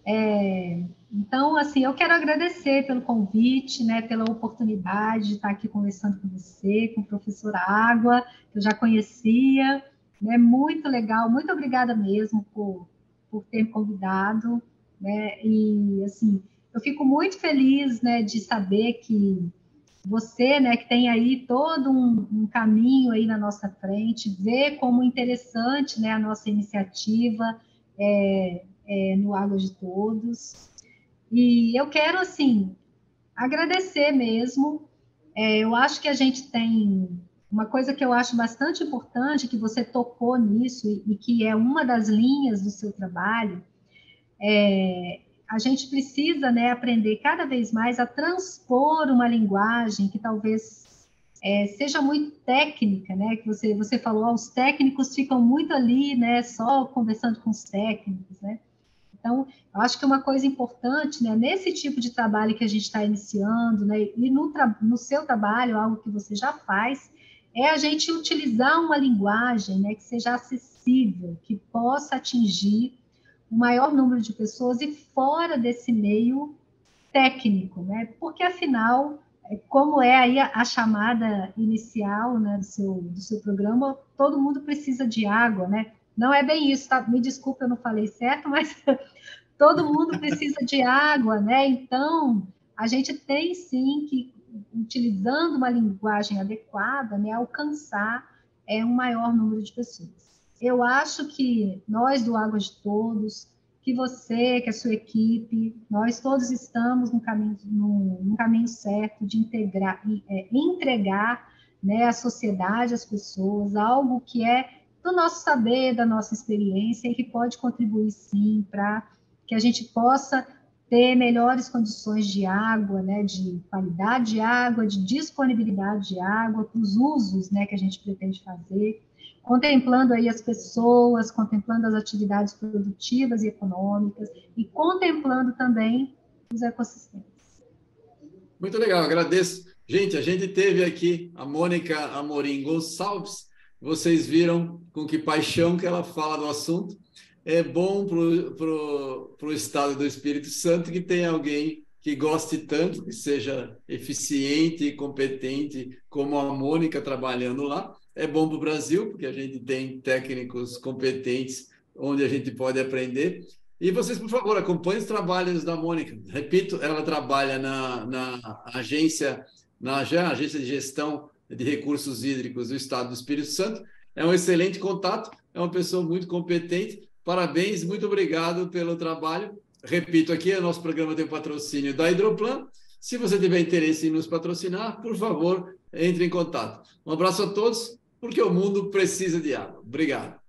É, então, assim, eu quero agradecer pelo convite, né, pela oportunidade de estar aqui conversando com você, com o professor Água, que eu já conhecia, né, muito legal, muito obrigada mesmo por, por ter me convidado, né, e, assim, eu fico muito feliz, né, de saber que você, né, que tem aí todo um, um caminho aí na nossa frente, ver como interessante, né, a nossa iniciativa é, é, no Água de Todos, e eu quero, assim, agradecer mesmo. É, eu acho que a gente tem uma coisa que eu acho bastante importante, que você tocou nisso e, e que é uma das linhas do seu trabalho, é, a gente precisa né, aprender cada vez mais a transpor uma linguagem que talvez é, seja muito técnica, né? Que você, você falou, os técnicos ficam muito ali, né? Só conversando com os técnicos, né? Então, eu acho que uma coisa importante, né, nesse tipo de trabalho que a gente está iniciando, né, e no, no seu trabalho, algo que você já faz, é a gente utilizar uma linguagem né, que seja acessível, que possa atingir o maior número de pessoas e fora desse meio técnico, né? Porque afinal, é, como é aí a, a chamada inicial né, do, seu, do seu programa, todo mundo precisa de água, né? Não é bem isso, tá? Me desculpe, eu não falei certo, mas todo mundo precisa de água, né? Então, a gente tem sim que, utilizando uma linguagem adequada, né, alcançar é, um maior número de pessoas. Eu acho que nós do Água de Todos, que você, que a sua equipe, nós todos estamos no caminho, no, no caminho certo de integrar, é, entregar né, à sociedade, às pessoas, algo que é do nosso saber, da nossa experiência e que pode contribuir sim para que a gente possa ter melhores condições de água, né, de qualidade de água, de disponibilidade de água, para os usos, né, que a gente pretende fazer, contemplando aí as pessoas, contemplando as atividades produtivas e econômicas e contemplando também os ecossistemas. Muito legal, agradeço. Gente, a gente teve aqui a Mônica Amorim Gonçalves, vocês viram com que paixão que ela fala do assunto. É bom para o estado do Espírito Santo que tenha alguém que goste tanto, que seja eficiente e competente, como a Mônica trabalhando lá. É bom para o Brasil, porque a gente tem técnicos competentes onde a gente pode aprender. E vocês, por favor, acompanhem os trabalhos da Mônica. Repito, ela trabalha na, na agência, na agência de gestão de recursos hídricos do Estado do Espírito Santo. É um excelente contato, é uma pessoa muito competente. Parabéns, muito obrigado pelo trabalho. Repito aqui, o nosso programa tem patrocínio da Hidroplan. Se você tiver interesse em nos patrocinar, por favor, entre em contato. Um abraço a todos, porque o mundo precisa de água. Obrigado.